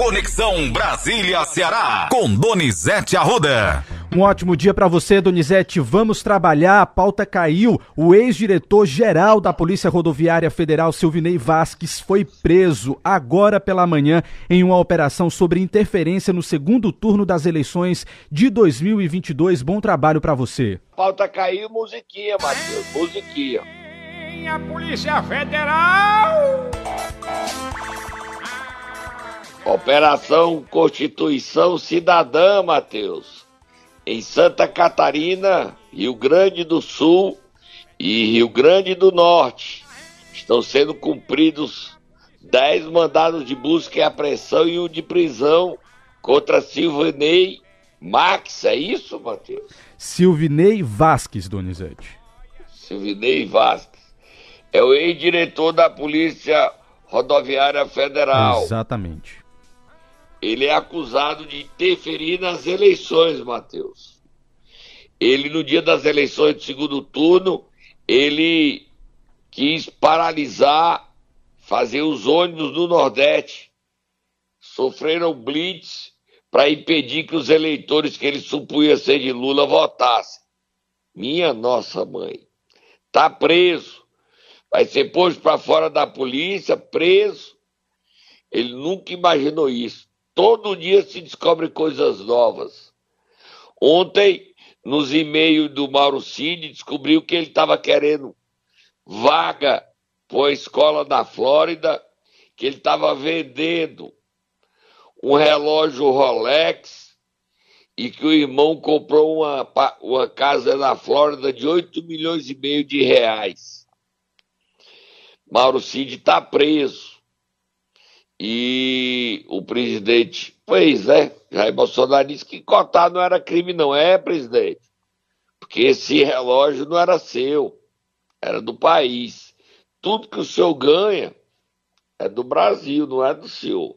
Conexão Brasília-Ceará, com Donizete Arruda. Um ótimo dia para você, Donizete. Vamos trabalhar. A pauta caiu. O ex-diretor-geral da Polícia Rodoviária Federal, Silvinei Vasques, foi preso agora pela manhã em uma operação sobre interferência no segundo turno das eleições de 2022. Bom trabalho para você. Pauta caiu, musiquinha, Matheus. Musiquinha. A Polícia Federal! Operação Constituição Cidadã, Matheus em Santa Catarina, Rio Grande do Sul e Rio Grande do Norte. Estão sendo cumpridos 10 mandados de busca e apreensão e um de prisão contra Silvinei Max, é isso, Matheus? Silvinei Vasques, Donizete. Silvinei Vasques. É o ex-diretor da Polícia Rodoviária Federal. Exatamente ele é acusado de interferir nas eleições, Matheus. Ele, no dia das eleições do segundo turno, ele quis paralisar, fazer os ônibus no Nordeste. Sofreram blitz para impedir que os eleitores que ele supunha ser de Lula votassem. Minha nossa mãe. Tá preso. Vai ser posto para fora da polícia, preso. Ele nunca imaginou isso. Todo dia se descobre coisas novas. Ontem, nos e-mails do Mauro Cid, descobriu que ele estava querendo vaga para a escola da Flórida, que ele estava vendendo um relógio Rolex e que o irmão comprou uma, uma casa na Flórida de 8 milhões e meio de reais. Mauro Cid está preso. E o presidente, pois é, Jair Bolsonaro disse que cotar não era crime, não é, presidente? Porque esse relógio não era seu, era do país. Tudo que o senhor ganha é do Brasil, não é do senhor.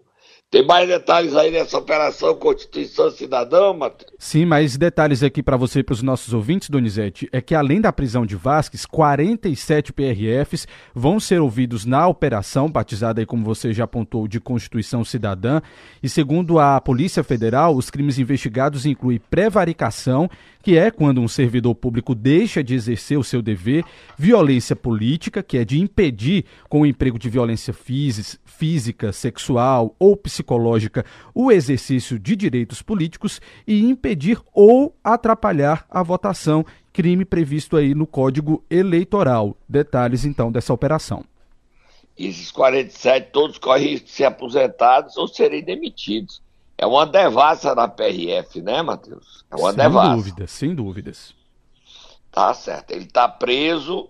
Tem mais detalhes aí nessa operação Constituição Cidadã, Matheus? Sim, mais detalhes aqui para você e para os nossos ouvintes, Donizete, é que além da prisão de Vasques, 47 PRFs vão ser ouvidos na operação, batizada aí como você já apontou, de Constituição Cidadã. E segundo a Polícia Federal, os crimes investigados incluem prevaricação, que é quando um servidor público deixa de exercer o seu dever, violência política, que é de impedir com o emprego de violência física, sexual ou psicológica psicológica o exercício de direitos políticos e impedir ou atrapalhar a votação, crime previsto aí no Código Eleitoral. Detalhes então dessa operação. Esses 47 todos correm risco de ser aposentados ou serem demitidos. É uma devassa na PRF, né, Matheus? É uma sem devassa. Sem dúvidas, sem dúvidas. Tá certo. Ele está preso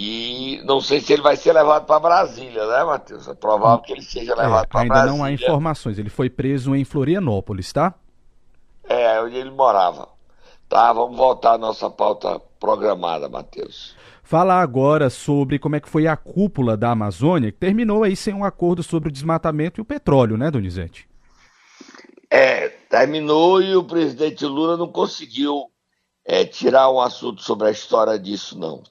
e não sei se ele vai ser levado para Brasília, né, Matheus? É provável que ele seja é, levado é, para Brasília. Ainda não há informações. Ele foi preso em Florianópolis, tá? É, onde ele morava. Tá, vamos voltar à nossa pauta programada, Matheus. Fala agora sobre como é que foi a cúpula da Amazônia, que terminou aí sem um acordo sobre o desmatamento e o petróleo, né, Donizete? É, terminou e o presidente Lula não conseguiu é, tirar um assunto sobre a história disso, não.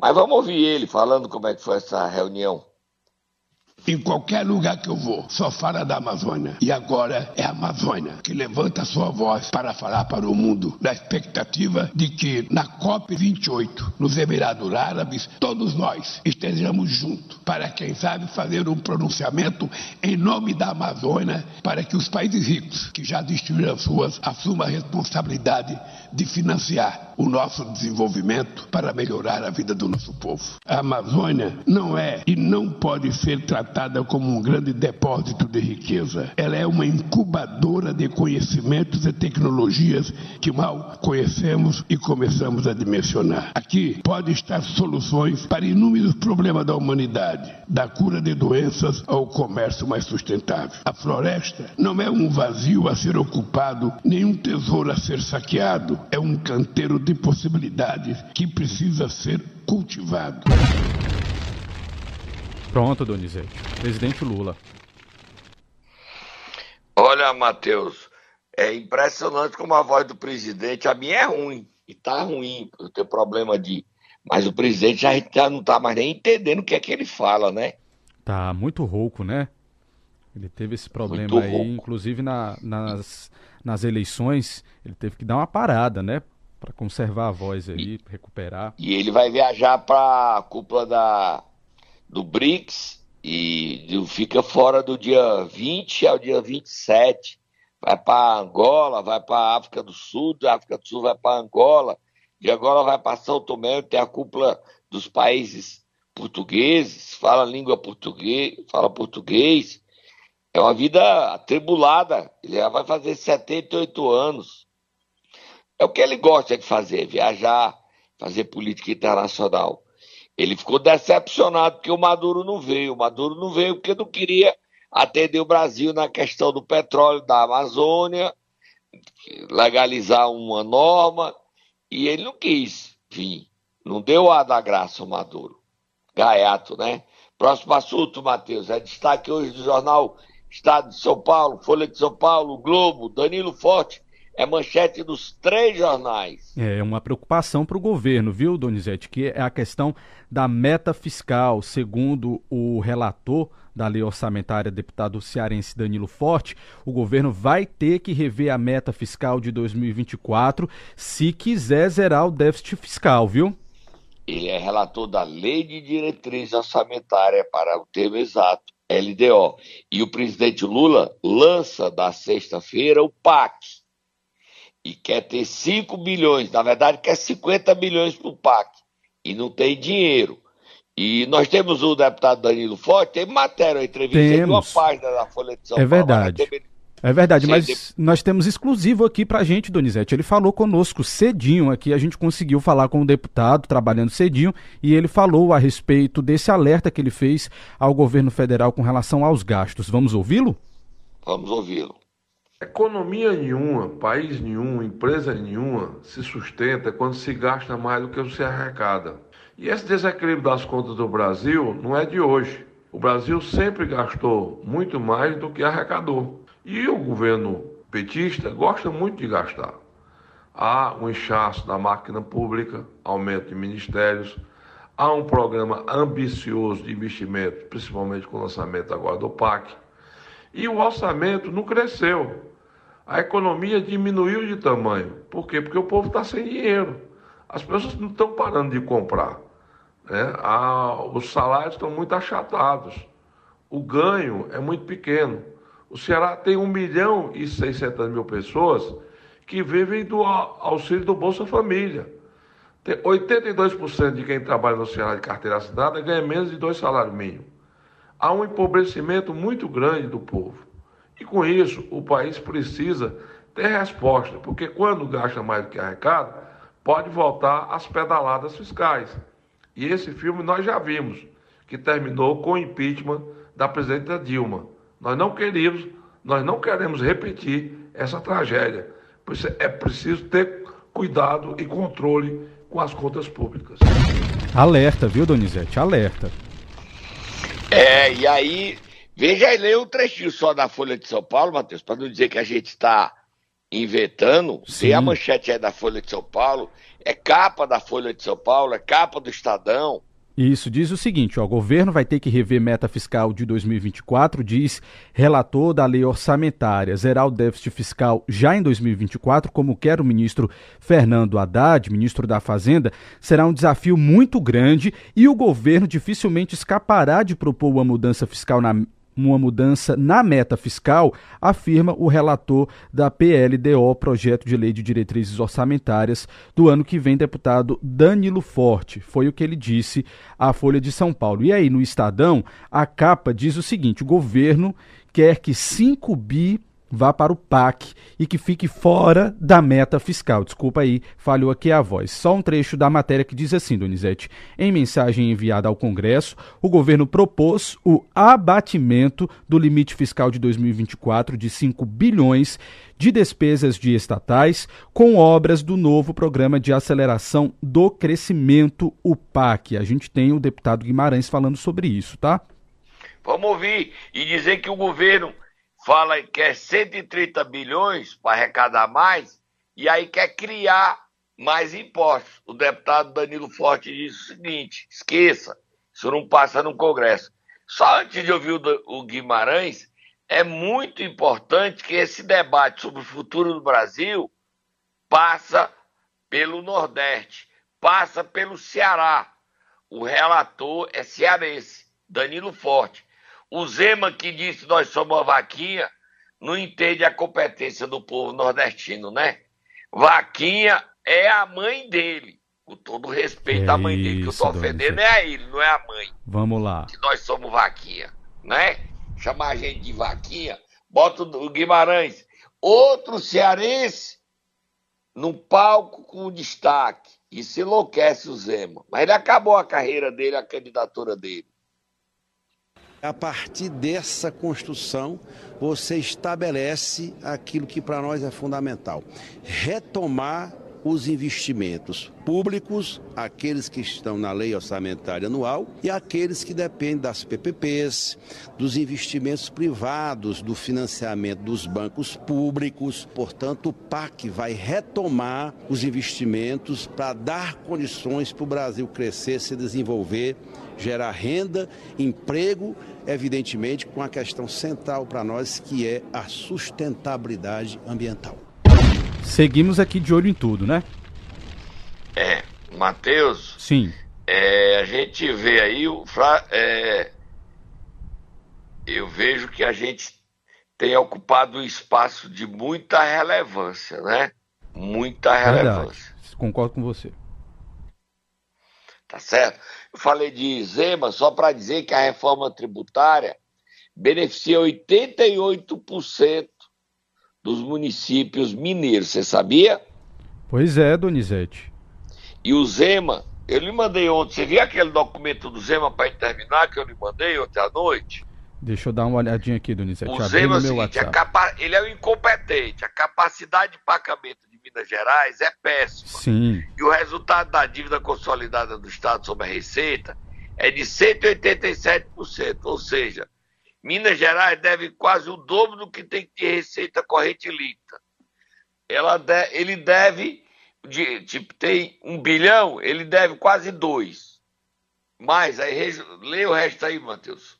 Mas vamos ouvir ele falando como é que foi essa reunião. Em qualquer lugar que eu vou, só fala da Amazônia. E agora é a Amazônia que levanta sua voz para falar para o mundo, na expectativa de que na COP28, nos Emirados Árabes, todos nós estejamos juntos para, quem sabe, fazer um pronunciamento em nome da Amazônia para que os países ricos, que já destruíram as suas, assumam a responsabilidade de financiar o nosso desenvolvimento para melhorar a vida do nosso povo. A Amazônia não é e não pode ser tratada como um grande depósito de riqueza. Ela é uma incubadora de conhecimentos e tecnologias que mal conhecemos e começamos a dimensionar. Aqui pode estar soluções para inúmeros problemas da humanidade, da cura de doenças ao comércio mais sustentável. A floresta não é um vazio a ser ocupado, nenhum tesouro a ser saqueado é um canteiro de possibilidades que precisa ser cultivado. Pronto, Donizete. Presidente Lula. Olha, Matheus, é impressionante como a voz do presidente, a minha é ruim, e tá ruim, eu tenho problema de. Mas o presidente já, já não tá mais nem entendendo o que é que ele fala, né? Tá muito rouco, né? Ele teve esse problema aí, inclusive na, nas, nas eleições, ele teve que dar uma parada, né? Para conservar a voz aí, e, recuperar. E ele vai viajar para a cúpula da, do BRICS e fica fora do dia 20 ao dia 27. Vai para Angola, vai para África do Sul, da África do Sul vai para Angola, de Angola vai para São Tomé, tem a cúpula dos países portugueses, fala língua português, fala português. É uma vida atribulada. Ele já vai fazer 78 anos. É o que ele gosta de fazer, viajar, fazer política internacional. Ele ficou decepcionado porque o Maduro não veio. O Maduro não veio porque não queria atender o Brasil na questão do petróleo da Amazônia, legalizar uma norma, e ele não quis vir. Não deu a da graça o Maduro. Gaiato, né? Próximo assunto, Matheus. É destaque hoje do jornal Estado de São Paulo, Folha de São Paulo, Globo, Danilo Forte. É manchete dos três jornais. É uma preocupação para o governo, viu, Donizete? Que é a questão da meta fiscal. Segundo o relator da lei orçamentária, deputado cearense Danilo Forte, o governo vai ter que rever a meta fiscal de 2024 se quiser zerar o déficit fiscal, viu? Ele é relator da Lei de Diretriz Orçamentária para o termo exato, LDO. E o presidente Lula lança da sexta-feira o PAC. E quer ter 5 bilhões, na verdade quer 50 bilhões para o PAC. E não tem dinheiro. E nós temos o deputado Danilo Forte, tem matéria, uma entrevista temos. uma página da Folha de São é Paulo. É verdade. É verdade, mas nós temos exclusivo aqui pra gente, Donizete. Ele falou conosco cedinho aqui, a gente conseguiu falar com o deputado, trabalhando cedinho, e ele falou a respeito desse alerta que ele fez ao governo federal com relação aos gastos. Vamos ouvi-lo? Vamos ouvi-lo. Economia nenhuma, país nenhum, empresa nenhuma se sustenta quando se gasta mais do que se arrecada. E esse desequilíbrio das contas do Brasil não é de hoje. O Brasil sempre gastou muito mais do que arrecadou. E o governo petista gosta muito de gastar. Há um inchaço da máquina pública, aumento de ministérios, há um programa ambicioso de investimento, principalmente com o lançamento agora do PAC. E o orçamento não cresceu. A economia diminuiu de tamanho. Por quê? Porque o povo está sem dinheiro. As pessoas não estão parando de comprar. Né? os salários estão muito achatados. O ganho é muito pequeno. O Ceará tem 1 milhão e 600 mil pessoas que vivem do auxílio do Bolsa Família. 82% de quem trabalha no Ceará de carteira assinada ganha menos de dois salários mínimos. Há um empobrecimento muito grande do povo. E com isso, o país precisa ter resposta, porque quando gasta mais do que arrecada, pode voltar às pedaladas fiscais. E esse filme nós já vimos, que terminou com o impeachment da presidenta Dilma. Nós não queríamos, nós não queremos repetir essa tragédia. Por isso é preciso ter cuidado e controle com as contas públicas. Alerta, viu, Donizete? Alerta. É, e aí, veja aí, lê um trechinho só da Folha de São Paulo, Matheus, para não dizer que a gente está inventando. Sim. Tem a manchete aí da Folha de São Paulo, é capa da Folha de São Paulo, é capa do Estadão. Isso diz o seguinte: ó, o governo vai ter que rever meta fiscal de 2024, diz relator da lei orçamentária. Zerar o déficit fiscal já em 2024, como quer o ministro Fernando Haddad, ministro da Fazenda, será um desafio muito grande e o governo dificilmente escapará de propor uma mudança fiscal na uma mudança na meta fiscal, afirma o relator da PLDO, Projeto de Lei de Diretrizes Orçamentárias, do ano que vem, deputado Danilo Forte. Foi o que ele disse à Folha de São Paulo. E aí, no Estadão, a capa diz o seguinte: o governo quer que 5 bi vá para o PAC e que fique fora da meta fiscal. Desculpa aí, falhou aqui a voz. Só um trecho da matéria que diz assim, Donizete. Em mensagem enviada ao Congresso, o governo propôs o abatimento do limite fiscal de 2024 de 5 bilhões de despesas de estatais com obras do novo Programa de Aceleração do Crescimento, o PAC. A gente tem o deputado Guimarães falando sobre isso, tá? Vamos ouvir e dizer que o governo fala que quer 130 bilhões para arrecadar mais e aí quer criar mais impostos. O deputado Danilo Forte diz o seguinte: esqueça, isso não passa no Congresso. Só antes de ouvir o Guimarães, é muito importante que esse debate sobre o futuro do Brasil passa pelo Nordeste, passa pelo Ceará. O relator é cearense, Danilo Forte. O Zema que disse nós somos uma vaquinha, não entende a competência do povo nordestino, né? Vaquinha é a mãe dele. Com todo respeito é à mãe dele, que eu tô ofendendo é a ele, não é a mãe. Vamos lá. Que nós somos vaquinha, né? Chamar a gente de vaquinha, bota o Guimarães. Outro cearense no palco com destaque. Isso enlouquece o Zema. Mas ele acabou a carreira dele, a candidatura dele. A partir dessa construção, você estabelece aquilo que para nós é fundamental: retomar os investimentos públicos, aqueles que estão na lei orçamentária anual e aqueles que dependem das PPPs, dos investimentos privados, do financiamento dos bancos públicos. Portanto, o PAC vai retomar os investimentos para dar condições para o Brasil crescer, se desenvolver, gerar renda, emprego, evidentemente com a questão central para nós que é a sustentabilidade ambiental. Seguimos aqui de olho em tudo, né? É, Matheus. Sim. É, a gente vê aí o. É, eu vejo que a gente tem ocupado um espaço de muita relevância, né? Muita relevância. Verdade. Concordo com você. Tá certo? Eu falei de Zema só para dizer que a reforma tributária beneficia 88% dos municípios mineiros, você sabia? Pois é, Donizete. E o Zema, eu lhe mandei ontem, você viu aquele documento do Zema para terminar que eu lhe mandei ontem à noite? Deixa eu dar uma olhadinha aqui, Donizete. O Zema é o seguinte, capa... ele é o incompetente, a capacidade de pagamento de Minas Gerais é péssima. Sim. E o resultado da dívida consolidada do Estado sobre a Receita é de 187%, ou seja, Minas Gerais deve quase o dobro do que tem de receita corrente líquida. Ela de, ele deve, de, tipo, tem um bilhão, ele deve quase dois. Mais, aí lê o resto aí, Matheus.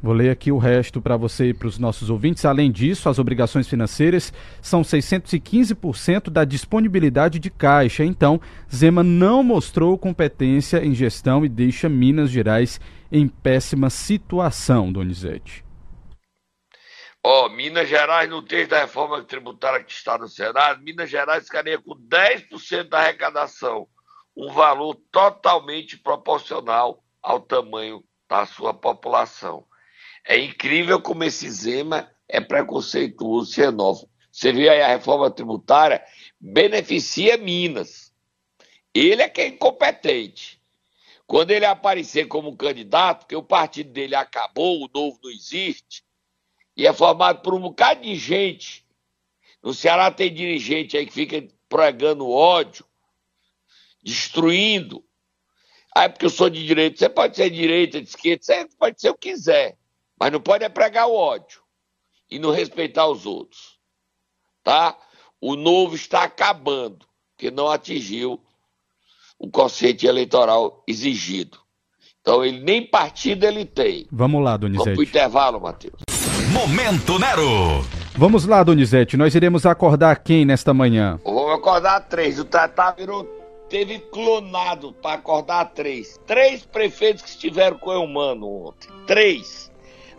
Vou ler aqui o resto para você e para os nossos ouvintes. Além disso, as obrigações financeiras são 615% da disponibilidade de caixa. Então, Zema não mostrou competência em gestão e deixa Minas Gerais em péssima situação, Donizete. Ó, oh, Minas Gerais, no texto da reforma tributária que está no Senado, Minas Gerais ficaria com 10% da arrecadação, um valor totalmente proporcional ao tamanho da sua população. É incrível como esse Zema é preconceituoso, xenófobo. Você viu aí a reforma tributária beneficia Minas. Ele é que é incompetente. Quando ele aparecer como candidato, porque o partido dele acabou, o novo não existe, e é formado por um bocado de gente. No Ceará tem dirigente aí que fica pregando ódio, destruindo. Ah, é porque eu sou de direita. Você pode ser de direita, de esquerda, você pode ser o que quiser. Mas não pode é pregar o ódio e não respeitar os outros. Tá? O novo está acabando, porque não atingiu o quociente eleitoral exigido. Então ele nem partido ele tem. Vamos lá, Donizete. Vamos pro intervalo, Matheus. Momento Nero. Vamos lá, Donizete. Nós iremos acordar quem nesta manhã? Vamos acordar três. O Tatá virou, teve clonado para acordar três. Três prefeitos que estiveram com o humano ontem. Três.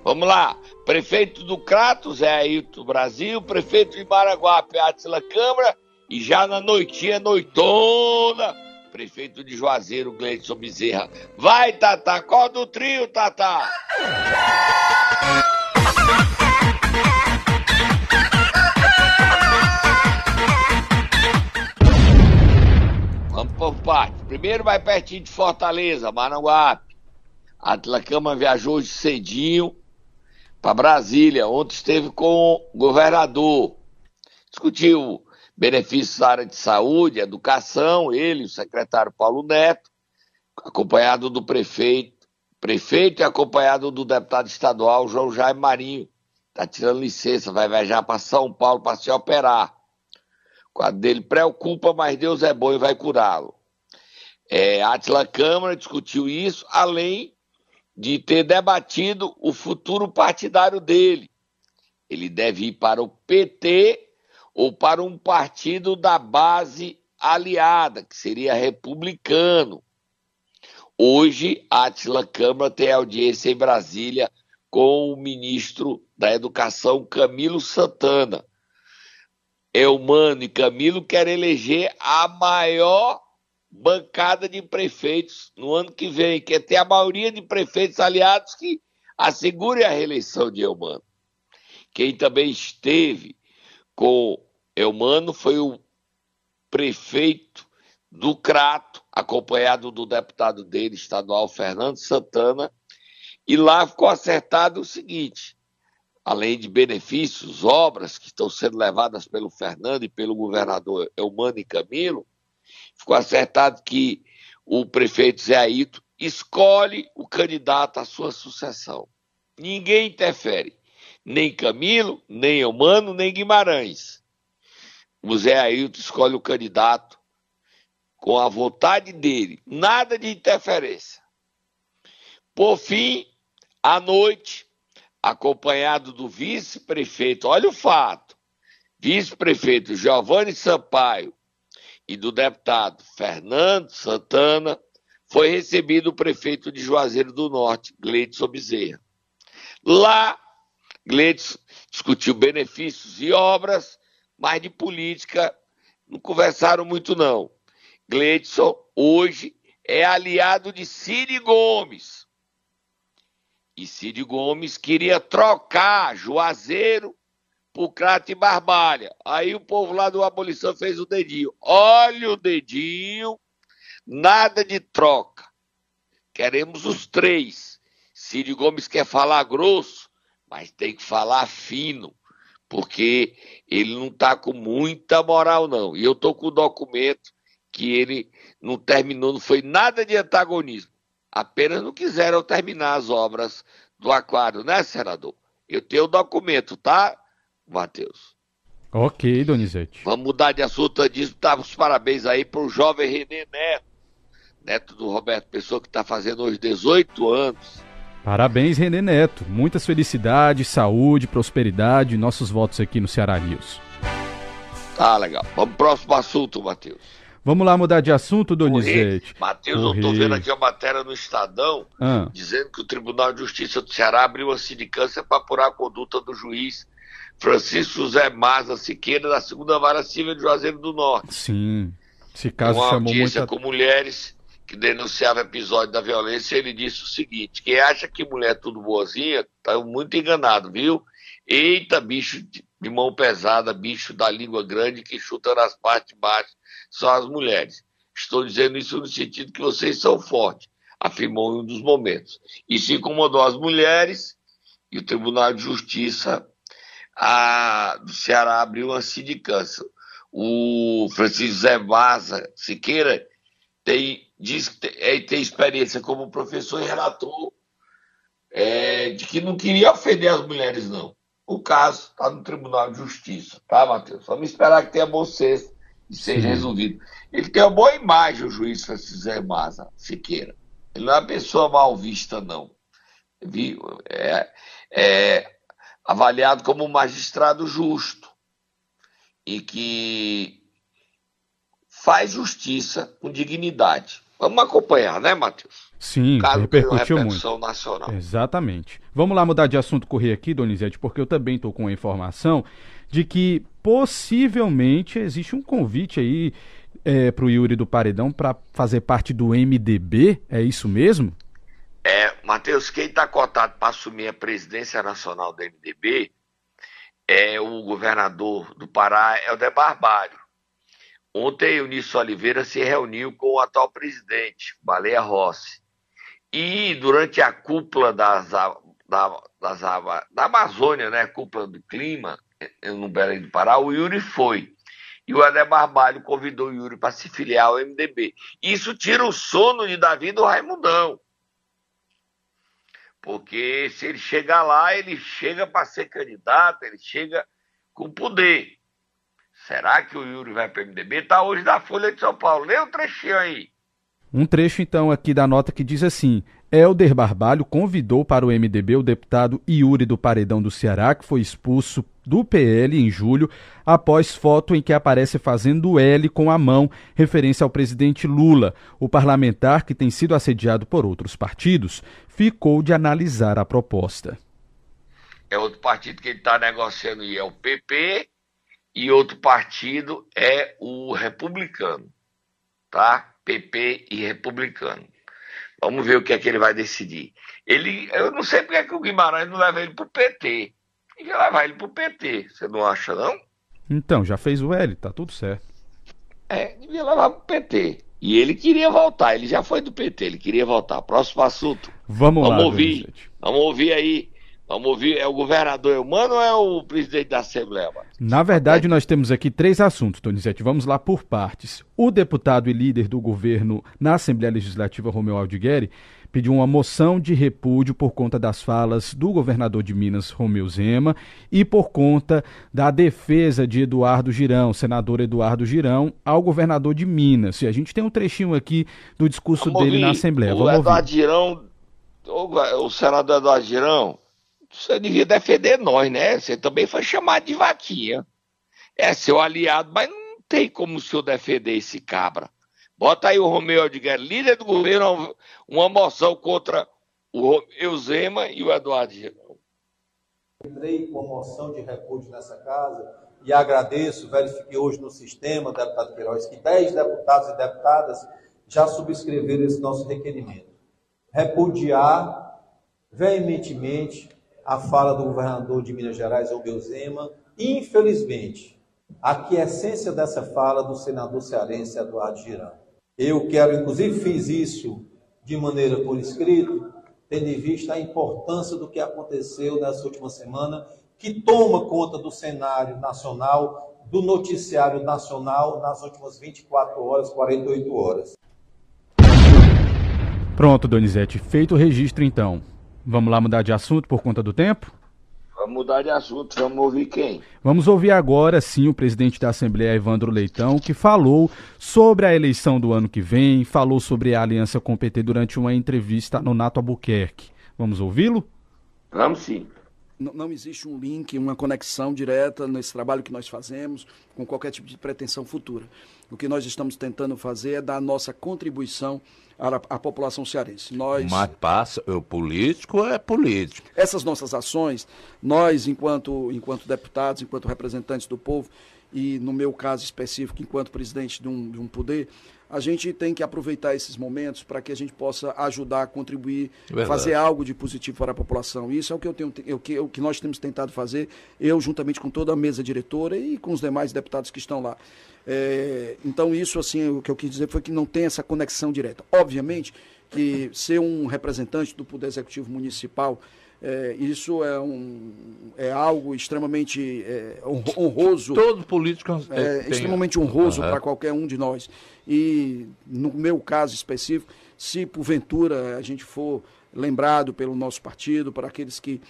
Vamos lá. Prefeito do Crato, Zé Ailton Brasil. Prefeito de Maraguape, Atila Câmara. E já na noitinha, noitona prefeito de Juazeiro, Gleison Bezerra. Vai, Tata, acorda o trio, Tata! Vamos por parte. Primeiro vai pertinho de Fortaleza, Maranguape. A Atlacama viajou hoje cedinho para Brasília. Ontem esteve com o governador. Discutiu benefícios da área de saúde, educação, ele, o secretário Paulo Neto, acompanhado do prefeito, prefeito e acompanhado do deputado estadual João Jaime Marinho, está tirando licença, vai viajar para São Paulo para se operar. O quadro dele preocupa, mas Deus é bom e vai curá-lo. É, Atila Câmara discutiu isso, além de ter debatido o futuro partidário dele. Ele deve ir para o PT ou para um partido da base aliada, que seria republicano. Hoje, Atila Câmara tem audiência em Brasília com o ministro da Educação, Camilo Santana. Elmano e Camilo querem eleger a maior bancada de prefeitos no ano que vem, quer ter a maioria de prefeitos aliados que assegure a reeleição de Elmano. Quem também esteve com Elmano foi o prefeito do Crato, acompanhado do deputado dele estadual, Fernando Santana, e lá ficou acertado o seguinte: além de benefícios, obras que estão sendo levadas pelo Fernando e pelo governador Eumano e Camilo, ficou acertado que o prefeito Zé Aito escolhe o candidato à sua sucessão. Ninguém interfere, nem Camilo, nem Eumano, nem Guimarães. O Zé Ailton escolhe o candidato com a vontade dele, nada de interferência. Por fim, à noite, acompanhado do vice-prefeito, olha o fato, vice-prefeito Giovanni Sampaio e do deputado Fernando Santana, foi recebido o prefeito de Juazeiro do Norte, Gleidson Bezerra. Lá, Gleidson discutiu benefícios e obras, mas de política não conversaram muito não. Gleidson hoje é aliado de Cid Gomes, e Cid Gomes queria trocar Juazeiro por Crato e Barbalha. Aí o povo lá do Abolição fez o dedinho. Olha o dedinho, nada de troca. Queremos os três. Cid Gomes quer falar grosso, mas tem que falar fino, porque ele não está com muita moral, não. E eu estou com o documento que ele não terminou, não foi nada de antagonismo. Apenas não quiseram terminar as obras do aquário, né, senador? Eu tenho o documento, tá, Matheus? Ok, Donizete. Vamos mudar de assunto disso. Tá, os parabéns aí para o jovem Renê Neto, neto do Roberto Pessoa, que está fazendo hoje 18 anos. Parabéns, Renê Neto. Muitas felicidades, saúde, prosperidade. Nossos votos aqui no Ceará News. Tá legal. Vamos pro próximo assunto, Matheus. Vamos lá mudar de assunto, Donizete. Matheus, eu tô vendo aqui a matéria no Estadão ah. dizendo que o Tribunal de Justiça do Ceará abriu uma sindicância para apurar a conduta do juiz Francisco José Maza Siqueira da segunda vara civil de Juazeiro do Norte. Sim. Esse caso uma chamou audiência muita... com mulheres que denunciavam episódio da violência, ele disse o seguinte: quem acha que mulher é tudo boazinha, tá muito enganado, viu? Eita, bicho de mão pesada, bicho da língua grande que chuta nas partes baixas são as mulheres. Estou dizendo isso no sentido que vocês são fortes, afirmou em um dos momentos. Isso incomodou as mulheres e o Tribunal de Justiça a, do Ceará abriu uma sindicância. O Francisco Zé Vaza Siqueira tem, diz que tem, é, tem experiência como professor e relator é, de que não queria ofender as mulheres, não. O caso está no Tribunal de Justiça, tá, Matheus? Vamos esperar que tenha bom senso e seja Sim. resolvido. Ele tem uma boa imagem, o juiz Francisco Zé Maza Siqueira. Ele não é uma pessoa mal vista, não. É, é avaliado como um magistrado justo e que faz justiça com dignidade. Vamos acompanhar, né, Matheus? Sim, Caso repercutiu muito. Nacional. Exatamente. Vamos lá mudar de assunto, correr aqui, Donizete, porque eu também estou com a informação de que possivelmente existe um convite aí é, para o Yuri do Paredão para fazer parte do MDB, é isso mesmo? Matheus, quem está cotado para assumir a presidência nacional do MDB é o governador do Pará, Helder Barbalho. Ontem, o Nício Oliveira se reuniu com o atual presidente, Baleia Rossi. E durante a cúpula das, da, das, da Amazônia, né, cúpula do clima, no Belém do Pará, o Yuri foi. E o André Barbalho convidou o Yuri para se filiar ao MDB. Isso tira o sono de Davi do Raimundão. Porque se ele chegar lá, ele chega para ser candidato, ele chega com poder. Será que o Yuri vai para o MDB? Está hoje na Folha de São Paulo. Lê o trechinho aí. Um trecho então aqui da nota que diz assim: Helder Barbalho convidou para o MDB o deputado Yuri do Paredão do Ceará, que foi expulso do PL em julho, após foto em que aparece fazendo L com a mão, referência ao presidente Lula. O parlamentar, que tem sido assediado por outros partidos, ficou de analisar a proposta. É outro partido que ele está negociando e é o PP, e outro partido é o republicano, tá? PP e republicano. Vamos ver o que é que ele vai decidir. Ele, eu não sei porque é que o Guimarães não leva ele para o PT. Devia levar ele para o PT. Você não acha, não? Então, já fez o L, tá tudo certo. É, devia levar para o PT. E ele queria voltar, ele já foi do PT, ele queria voltar. Próximo assunto. Vamos, vamos lá, ouvir. Vamos ouvir aí. Vamos ouvir, é o governador Eumano ou é o presidente da Assembleia? Na verdade, nós temos aqui três assuntos, Donizete. Vamos lá por partes. O deputado e líder do governo na Assembleia Legislativa, Romeu Aldigueri, pediu uma moção de repúdio por conta das falas do governador de Minas, Romeu Zema, e por conta da defesa de Eduardo Girão, senador Eduardo Girão, ao governador de Minas. E a gente tem um trechinho aqui do discurso Vamos dele ouvir na Assembleia. O Vamos Eduardo ouvir. Girão, o, o senador Eduardo Girão, você devia defender nós, né? Você também foi chamado de vaquinha. É seu aliado, mas não tem como o senhor defender esse cabra. Bota aí o Romeu Aldiguer, líder do governo, uma moção contra o Eusema e o Eduardo Girão. Entrei com moção de repúdio nessa casa e agradeço, verifiquei hoje no sistema, deputado Queiroz, que 10 deputados e deputadas já subscreveram esse nosso requerimento. Repudiar veementemente a fala do governador de Minas Gerais, Romeu Zema, infelizmente, a quiescência dessa fala do senador cearense Eduardo Girão. Eu quero, inclusive, fiz isso de maneira por escrito, tendo em vista a importância do que aconteceu nessa última semana, que toma conta do cenário nacional, do noticiário nacional nas últimas 24 horas, 48 horas. Pronto, Donizete, feito o registro então. Vamos lá mudar de assunto por conta do tempo? Vamos mudar de assunto, vamos ouvir quem? Vamos ouvir agora, sim, o presidente da Assembleia, Evandro Leitão, que falou sobre a eleição do ano que vem, falou sobre a aliança com o PT durante uma entrevista no Nato Albuquerque. Vamos ouvi-lo? Vamos sim. Não, existe um link, uma conexão direta nesse trabalho que nós fazemos com qualquer tipo de pretensão futura. O que nós estamos tentando fazer é dar a nossa contribuição à, à população cearense. Nós, Mas passa, o político é político. essas nossas ações, nós, enquanto, enquanto deputados, enquanto representantes do povo, e no meu caso específico, enquanto presidente de um, de um poder, a gente tem que aproveitar esses momentos para que a gente possa ajudar, contribuir, Verdade. fazer algo de positivo para a população. Isso é o que, eu tenho, é o que, o que nós temos tentado fazer, eu juntamente com toda a mesa diretora e com os demais deputados que estão lá. É, então, isso, assim, o que eu quis dizer foi que não tem essa conexão direta. Obviamente que ser um representante do Poder Executivo Municipal, é, isso é, um, é algo extremamente é, honro- honroso. Todo político É, tem- extremamente honroso Aham. para qualquer um de nós. E no meu caso específico, se porventura a gente for lembrado pelo nosso partido, para aqueles que,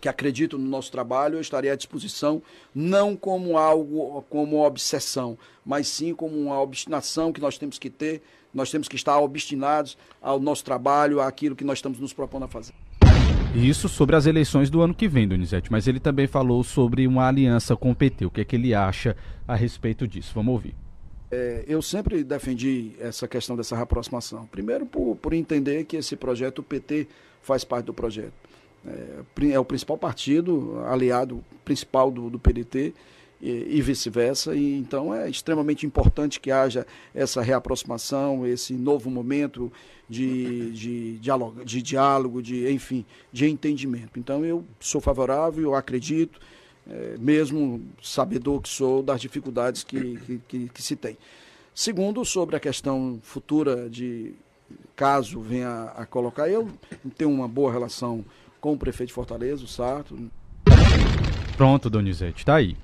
que acreditam no nosso trabalho, eu estarei à disposição, não como algo, como obsessão, mas sim como uma obstinação que nós temos que ter, nós temos que estar obstinados ao nosso trabalho, àquilo que nós estamos nos propondo a fazer. Isso sobre as eleições do ano que vem, Donizete, mas ele também falou sobre uma aliança com o PT. O que é que ele acha a respeito disso? Vamos ouvir. É, eu sempre defendi essa questão dessa reaproximação. Primeiro, por, por entender que esse projeto, o PT faz parte do projeto. É, é o principal partido, aliado principal do, do PDT e, vice-versa. E então é extremamente importante que haja essa reaproximação, esse novo momento de, de, diálogo, de diálogo, de enfim, de entendimento. Então eu sou favorável, eu acredito é, mesmo sabedor que sou das dificuldades que, que, que, que se tem. Segundo, sobre a questão futura de caso venha a colocar, eu tenho uma boa relação com o prefeito de Fortaleza, o Sarto. Pronto, Donizete, tá aí.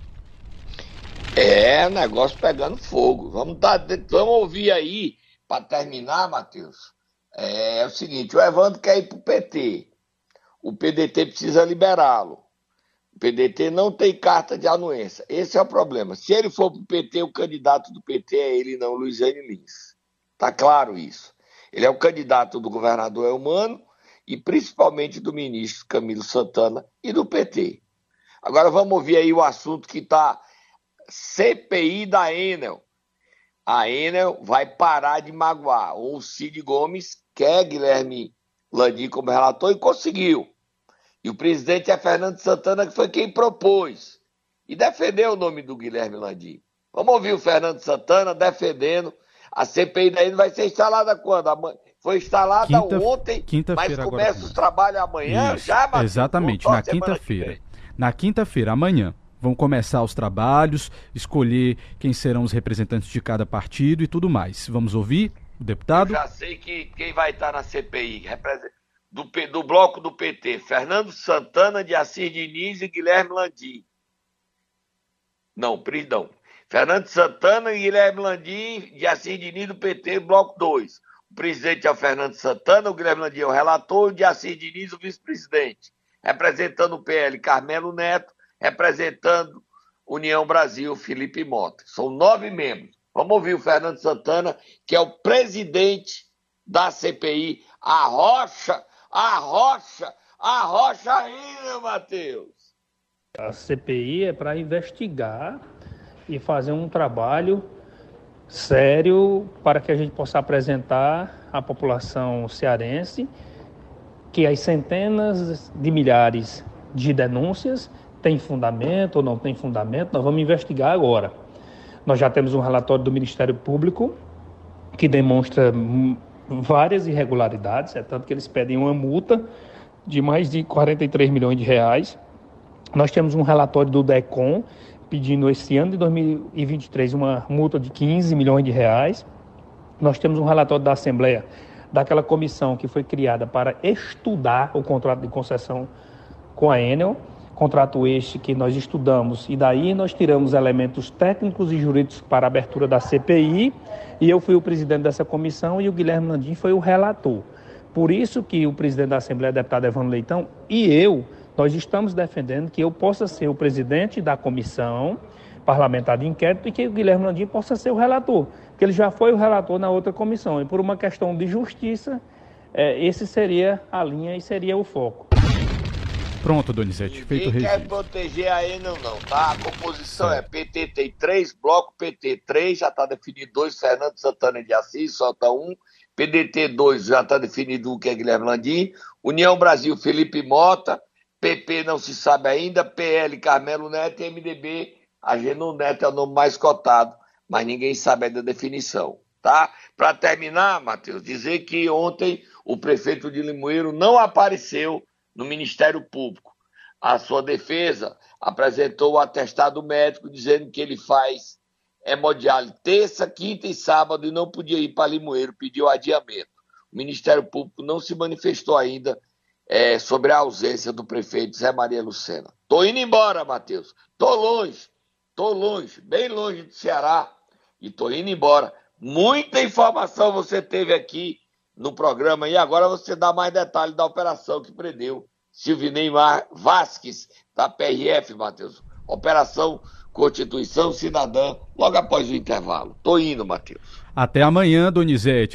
É, negócio pegando fogo. Vamos, dar, vamos ouvir aí, para terminar, Matheus. É, o seguinte: o Evandro quer ir para o PT. O PDT precisa liberá-lo. O PDT não tem carta de anuência. Esse é o problema. Se ele for para o PT, o candidato do PT é ele, não Luiziane Lins. Tá claro isso. Ele é o candidato do governador Elmano e principalmente do ministro Camilo Santana e do PT. Agora vamos ouvir aí o assunto que está CPI da Enel. A Enel vai parar de magoar. O Cid Gomes quer Guilherme Landim como relator e conseguiu. E o presidente é Fernando Santana, que foi quem propôs. E defendeu o nome do Guilherme Landim. Vamos ouvir o Fernando Santana defendendo. A CPI da Enel vai ser instalada quando? Foi instalada Quinta, ontem, quinta mas começa os trabalhos amanhã Isso, já, Matheus? Exatamente, na quinta-feira. Na quinta-feira, amanhã. Vão começar os trabalhos, escolher quem serão os representantes de cada partido e tudo mais. Vamos ouvir o deputado? Eu já sei que quem vai estar na CPI do, do bloco do PT, Fernando Santana, de Assis Diniz e Guilherme Landim. Não, perdão. Fernando Santana e Guilherme Landim, de Assis Diniz do PT, bloco 2. O presidente é o Fernando Santana, o Guilherme Landim é o relator, e o de Assis Diniz o vice-presidente. Representando o PL, Carmelo Neto, representando União Brasil, Felipe Mota. São nove membros. Vamos ouvir o Fernando Santana, que é o presidente da CPI. A rocha, a rocha, a rocha ainda, Matheus. A CPI é para investigar e fazer um trabalho sério para que a gente possa apresentar à população cearense que as centenas de milhares de denúncias têm fundamento ou não têm fundamento, nós vamos investigar agora. Nós já temos um relatório do Ministério Público que demonstra hum, várias irregularidades, é tanto que eles pedem uma multa de mais de 43 milhões de reais. Nós temos um relatório do DECOM pedindo esse ano de 2023 uma multa de 15 milhões de reais. Nós temos um relatório da Assembleia, daquela comissão que foi criada para estudar o contrato de concessão com a Enel, contrato este que nós estudamos e daí nós tiramos elementos técnicos e jurídicos para a abertura da CPI e eu fui o presidente dessa comissão e o Guilherme Landim foi o relator. Por isso que o presidente da Assembleia, deputado Evandro Leitão, e eu, nós estamos defendendo que eu possa ser o presidente da comissão parlamentar de inquérito e que o Guilherme Landim possa ser o relator, porque ele já foi o relator na outra comissão. E por uma questão de justiça, eh, esse seria a linha e seria o foco. Pronto, Donizete, feito o Ninguém quer registro. proteger a Enel, não, tá? A composição é PT tem três, bloco PT três, já está definido dois, Fernando Santana de Assis, solta um. PDT 2 já está definido um, que é Guilherme Landim. União Brasil, Felipe Mota. PP não se sabe ainda. PL, Carmelo Neto. E MDB, Ageno Neto é o nome mais cotado, mas ninguém sabe ainda a definição, tá? Para terminar, Matheus, dizer que ontem o prefeito de Limoeiro não apareceu no Ministério Público. A sua defesa apresentou o atestado médico dizendo que ele faz hemodiálise terça, quinta e sábado e não podia ir para Limoeiro, pediu adiamento. O Ministério Público não se manifestou ainda é, sobre a ausência do prefeito Zé Maria Lucena. Tô indo embora, Matheus. Tô longe, tô longe, bem longe do Ceará e tô indo embora. Muita informação você teve aqui no programa e agora você dá mais detalhes da operação que prendeu Silvio Neymar Vasques, da PRF, Matheus. Operação Constituição Cidadã, logo após o intervalo. Tô indo, Matheus. Até amanhã, Donizete.